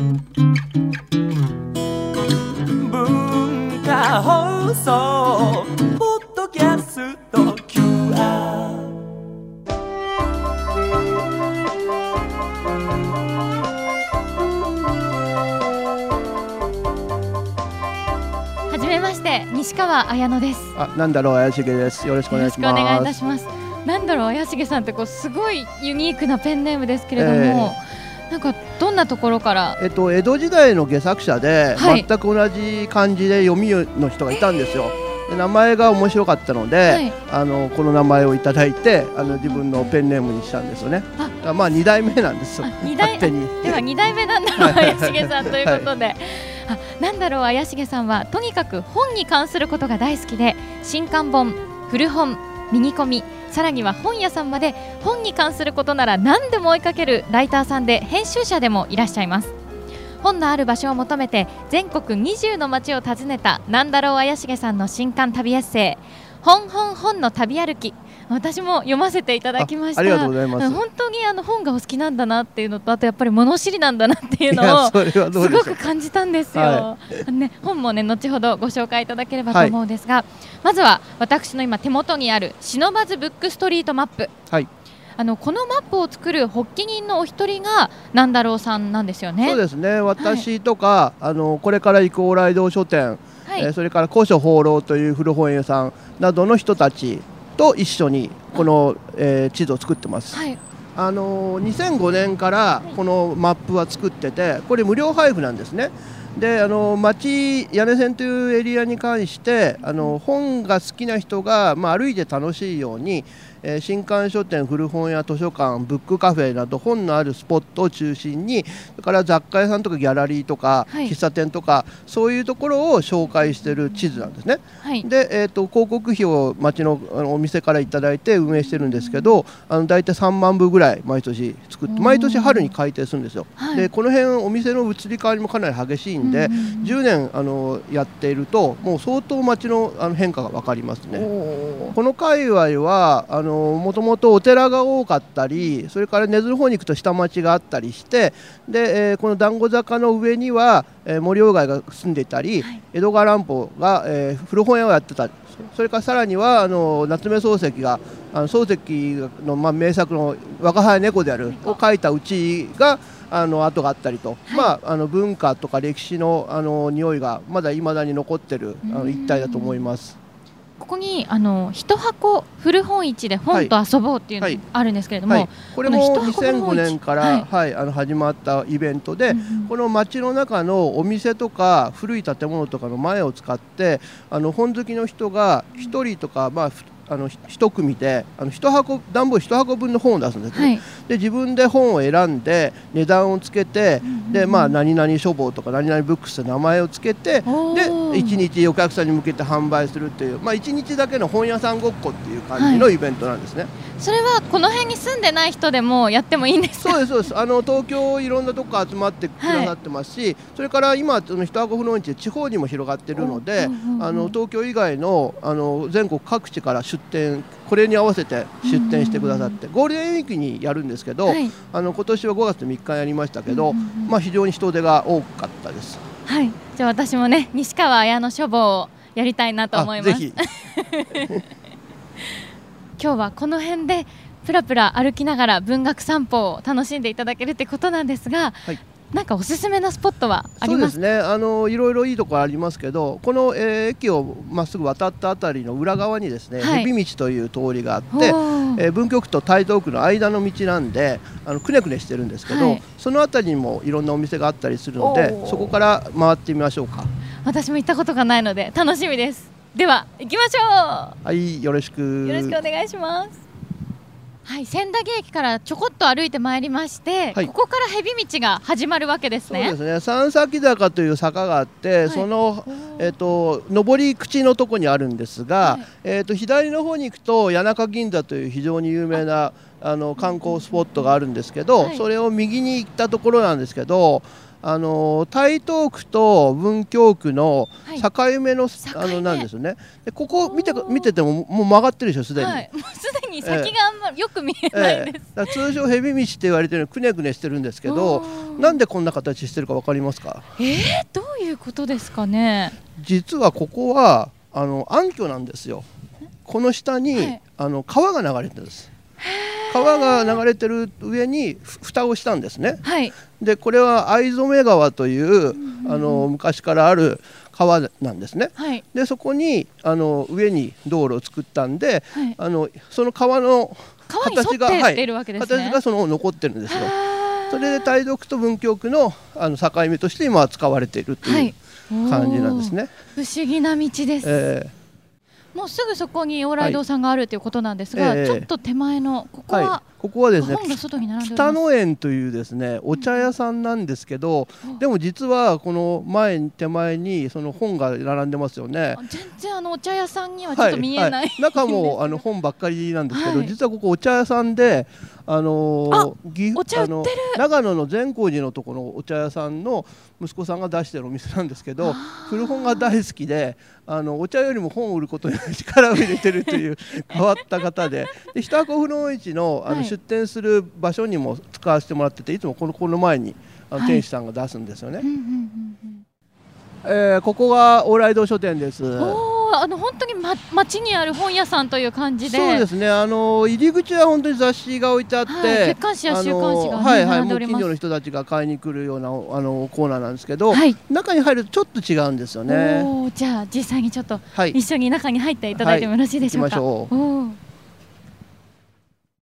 文化放送ポッドキャスト QR はじめまして西川彩乃ですあ、なんだろう怪しげです。よろしくおよろ願いします。しくお願いいたしますなんだろう怪しげさんってこうすごいユニークなペンネームですけれども、なんかどんなところから？えっと江戸時代の下作者で、はい。全く同じ漢字で読みの人がいたんですよ。で名前が面白かったので、はい。あのこの名前をいただいて、あの自分のペンネームにしたんですよね。あ。あまあ二代目なんですよ。代？勝手に。では 二代目なんだろう怪しげさん。ということで、あなんだろう怪しげさんはとにかく本に関することが大好きで新刊本古本ミニコミさらには本屋さんまで本に関することなら何でも追いかけるライターさんで編集者でもいらっしゃいます。本のある場所を求めて全国20の街を訪ねたなんだろう怪しげさんの新刊旅エッセイ「本本本の旅歩き」私も読ませていただきましたあありがとうございます本当にあの本がお好きなんだなっていうのとあとやっぱり物知りなんだなっていうのをすご。く感じたんですよ、はあのね、本もね後ほどご紹介いただければと思うんですが、まずは私の今手元にある「忍ばずブックストリートマップ」はい。あのこのマップを作る発起人のお一人がなんだろうさんなんですよね。そうですね。私とか、あのこれから行く往来堂書店、はいえーそれから古書放浪という古本屋さんなどの人たちと一緒にこの、えー地図を作ってます。はいあのー2005年からこのマップは作っててこれ無料配布なんですね。であの町屋根線というエリアに関してあの本が好きな人が、まあ、歩いて楽しいように、えー新刊書店古本屋図書館ブックカフェなど本のあるスポットを中心にそれから雑貨屋さんとかギャラリーとか、はい。喫茶店とかそういうところを紹介している地図なんですね。はい。で、えー、と広告費を町のあのお店からいただいて運営してるんですけどあの大体3万部ぐらい毎年作って毎年春に改定するんですよ、はい。でこの辺お店の移り変わりもかなり激しいんで、うんうんうん。10年あのやっているともう相当町のあの変化が分かりますね。この界隈はあのもともとお寺が多かったりそれから根津の方に行くと下町があったりしてで、えーこの団子坂の上には、えー森鴎外が住んでいたり、はい。江戸川乱歩が、えー古本屋をやってたそれからさらにはあの夏目漱石があの漱石の、まあ、名作の「若輩猫である」を書いたうちがあの跡があったりと、まあ、あの文化とか歴史のあの匂いがまだいまだに残ってるあの一帯だと思います。ここにあの一箱古本市で本と遊ぼうっていうのはい。があるんですけれども、はい、これもこの一箱の本市2005年から、ははいいあの始まったイベントで、うんうんこの街の中のお店とか古い建物とかの前を使ってあの本好きの人が1人とか、まあ、ふあのひ一組であの一箱段ボール1箱分の本を出すんですね、はい。で自分で本を選んで値段をつけて、でまあ、何々書房とか何々ブックスと名前をつけてでおー。1日お客さんに向けて販売するっていう、まあ、1日だけの本屋さんごっこっていう感じのイベントなんですね。それはこの辺に住んでない人でもやってもいいんですか？そうですそうです。あの東京いろんなとこ集まってくださってますし、それから今その一箱古本市地方にも広がってるので、うんうんうんあの東京以外のあの全国各地から出店これに合わせて出店してくださって、ゴールデンウィークにやるんですけど、はい。あの今年は5月3日やりましたけど、まあ非常に人手が多かったです。はい。じゃあ私もね西川綾の書房をやりたいなと思います。ぜひ。今日はこの辺でプラプラ歩きながら文学散歩を楽しんでいただけるってことなんですが、はいなんかおすすめのスポットはあります？そうですね。あのいろいろいいところありますけどこの、えー駅をまっすぐ渡ったあたりの裏側にですね、はい。蛇道という通りがあって、えー文京区と台東区の間の道なんであのくねくねしてるんですけど、はい。その辺りにもいろんなお店があったりするのでそこから回ってみましょうか。私も行ったことがないので楽しみです。では行きましょはいよろしく。うよろしくお願いしますはい千駄木駅からちょこっと歩いてまいりまして、はい。ここから蛇道が始まるわけですね。そうですね。三崎坂という坂があって、い。そのえっ、と上り口のとこにあるんですが、はい。えっ、と左の方に行くと谷中銀座という非常に有名なあの観光スポットがあるんですけど、はい。それを右に行ったところなんですけどあの台東区と文京区のはい。境目の、境目。あのなんですよね。でここ見て見ててももう曲がってるでしょすでに、はい、もに先があんまりよく見えないです。だから通称ヘビ道って言われてるのくねくねしてるんですけどなんでこんな形してるかわかりますか？えー、どういうことですかね？実はここはあの暗渠なんですよ。この下に、はい。あの川が流れてるんです。川が流れてる上にふ蓋をしたんですね。はい。でこれは藍染川という、あの昔からある川なんですねはい。でそこにあの上に道路を作ったんではい。あのその川の形がって出るわけですね。形がその残ってるんですよはーそれで台読と文京区のあの境目として今は使われているとはいいう感じなんですね。不思議な道です。えもうすぐそこに往来堂さんがあるということなんですが、ええちょっと手前のここーはい。は、ここはですね北。野園というですねお茶屋さんなんですけど、でも実はこの前に手前にその本が並んでますよね。あ全然あのお茶屋さんにはちょっと見えない。はい、中もあの本ばっかりなんですけど、はい。実はここお茶屋さんで、あのーあの長野の善光寺のところのお茶屋さんの息子さんが出してるお店なんですけど古本が大好きであのお茶よりも本を売ることに力を入れてるという 変わった方で。で日箱古本市のあの、はい出店する場所にも使わせてもらってていつもこのこの前にあのはい店主さんが出すんですよね。うんうんうんえーここが往来堂書店です。あの本当に、ま、町にある本屋さんという感じでそうですね。あの入り口は本当に雑誌が置いてあって、はい月刊誌や週刊誌がねあのはいはい、並んでおりますもう近所の人たちが買いに来るようなあのコーナーなんですけど、はい、中に入るとちょっと違うんですよね。じゃあ実際にちょっとはい。一緒に中に入っていただいてもよろしいでしょうか、行きましょうおー